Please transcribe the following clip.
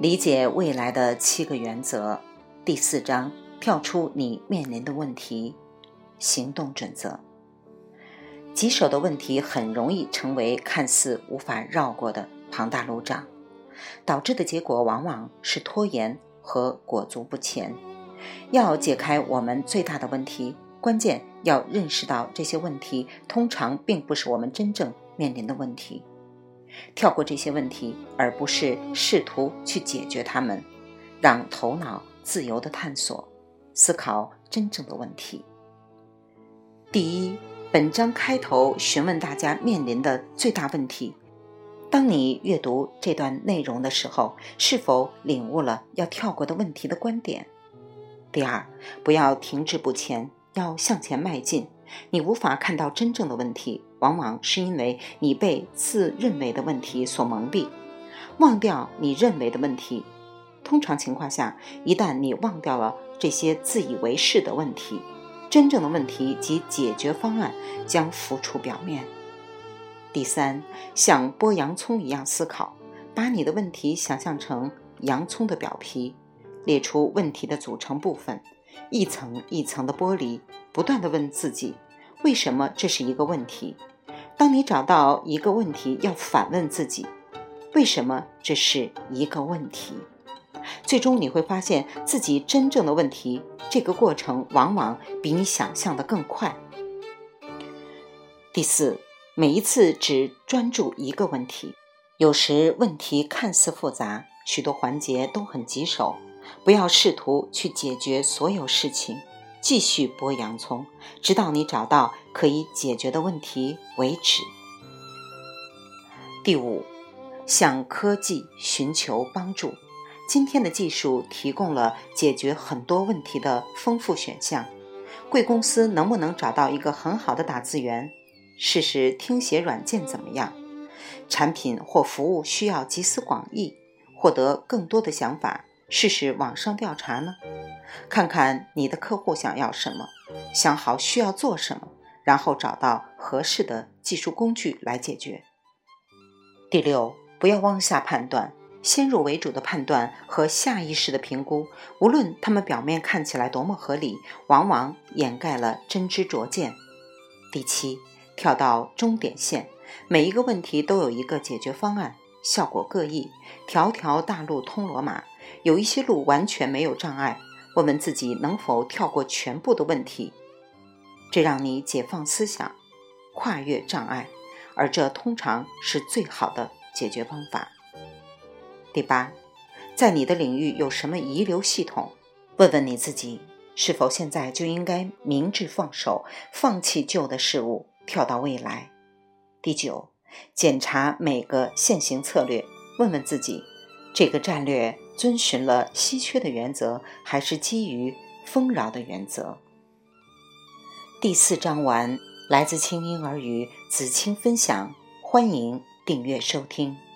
理解未来的七个原则，第四章：跳出你面临的问题，行动准则。棘手的问题很容易成为看似无法绕过的庞大路障，导致的结果往往是拖延和裹足不前。要解开我们最大的问题，关键要认识到这些问题通常并不是我们真正面临的问题。跳过这些问题，而不是试图去解决它们，让头脑自由地探索、思考真正的问题。第一，本章开头询问大家面临的最大问题。当你阅读这段内容的时候，是否领悟了要跳过的问题的观点？第二，不要停滞不前，要向前迈进。你无法看到真正的问题，往往是因为你被自认为的问题所蒙蔽，忘掉你认为的问题。通常情况下，一旦你忘掉了这些自以为是的问题，真正的问题及解决方案将浮出表面。第三，像剥洋葱一样思考，把你的问题想象成洋葱的表皮，列出问题的组成部分。一层一层的剥离，不断的问自己：为什么这是一个问题？当你找到一个问题，要反问自己：为什么这是一个问题？最终你会发现自己真正的问题。这个过程往往比你想象的更快。第四，每一次只专注一个问题。有时问题看似复杂，许多环节都很棘手。不要试图去解决所有事情，继续剥洋葱，直到你找到可以解决的问题为止。第五，向科技寻求帮助。今天的技术提供了解决很多问题的丰富选项。贵公司能不能找到一个很好的打字员？试试听写软件怎么样？产品或服务需要集思广益，获得更多的想法。试试网上调查呢，看看你的客户想要什么，想好需要做什么，然后找到合适的技术工具来解决。第六，不要妄下判断，先入为主的判断和下意识的评估，无论他们表面看起来多么合理，往往掩盖了真知灼见。第七，跳到终点线，每一个问题都有一个解决方案，效果各异，条条大路通罗马。有一些路完全没有障碍，问问自己能否跳过全部的问题，这让你解放思想，跨越障碍，而这通常是最好的解决方法。第八，在你的领域有什么遗留系统？问问你自己，是否现在就应该明智放手，放弃旧的事物，跳到未来？第九，检查每个现行策略，问问自己，这个战略。遵循了稀缺的原则，还是基于丰饶的原则？第四章完，来自清音儿与子清分享，欢迎订阅收听。